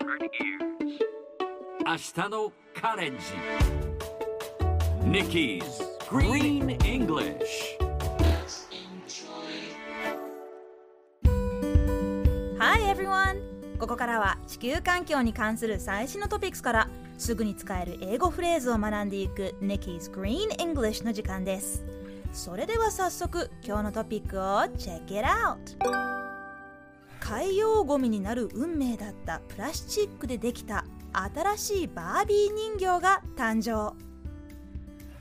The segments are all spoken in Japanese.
明日のカレンジ Nikki's Green English Hi everyone! ここからは地球環境に関する最新のトピックスからすぐに使える英語フレーズを学んでいく Nikki's Green English の時間ですそれでは早速今日のトピックを Check it out! 海洋ゴミになる運命だったプラスチックでできた新しいバービー人形が誕生。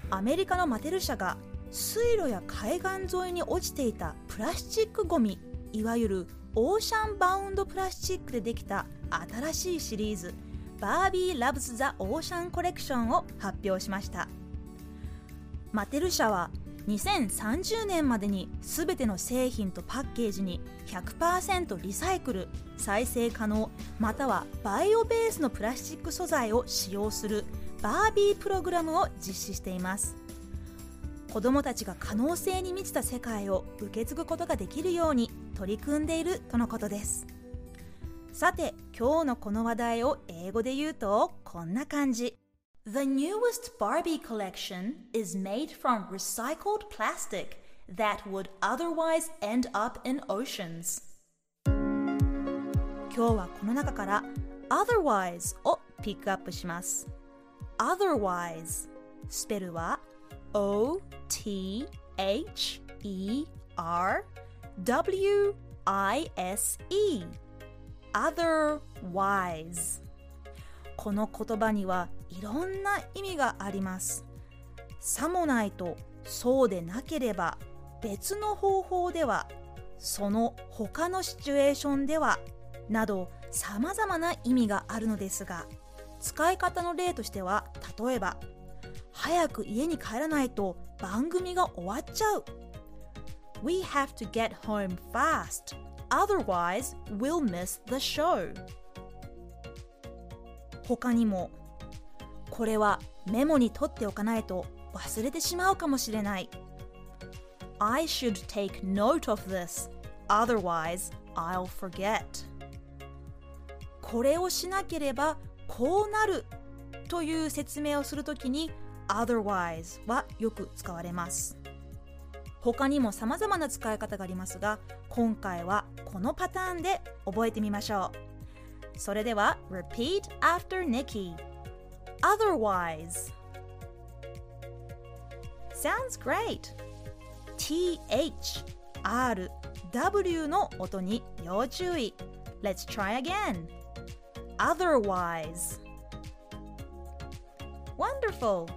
アメリカのマテル社が水路や海岸沿いに落ちていたプラスチックゴミいわゆるオーシャンバウンドプラスチックでできた新しいシリーズバービー・ラブズ・ザ・オーシャンコレクションを発表しました。マテル社は2030年までに全ての製品とパッケージに100%リサイクル再生可能またはバイオベースのプラスチック素材を使用するバービープログラムを実施しています。子どもたちが可能性に満ちた世界を受け継ぐことができるように取り組んでいるとのことです。さて今日のこの話題を英語で言うとこんな感じ。The newest Barbie collection is made from recycled plastic that would otherwise end up in oceans. 今日はこの中から otherwise をピックアップします。otherwise スペルは O T H E R W I S E otherwise この言葉には いろんな意味があります。さもないとそうでなければ別の方法ではその他のシチュエーションではなどさまざまな意味があるのですが使い方の例としては例えば早く家に帰らないと番組が終わっちゃう。We have to get home fast otherwise we'll miss the show. 他にもこれはメモに取っておかないと忘れてしまうかもしれない。I should take note of this otherwise I'll forget. これをしなければこうなるという説明をするときに otherwise はよく使われます。他にも様々な使い方がありますが今回はこのパターンで覚えてみましょう。それでは Repeat after Nikki Otherwise. Sounds great. TH R W の音に要注意。Let's try again. Otherwise. Wonderful.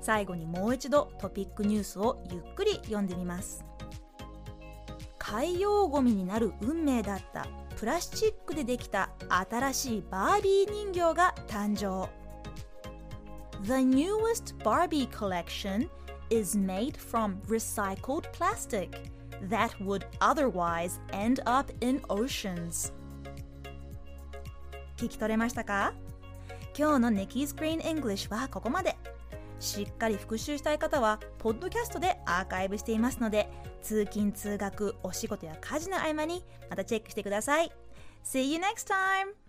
最後にもう一度トピックニュースをゆっくり読んでみます。海洋ゴミになる運命だったプラスチックでできた新しいバービー人形が誕生。The newest Barbie collection is made from recycled plastic that would otherwise end up in oceans 聞き取れましたか今日の Nikki's Green English はここまでしっかり復習したい方は、ポッドキャストでアーカイブしていますので、通勤・通学、お仕事や家事の合間にまたチェックしてください。See you next time!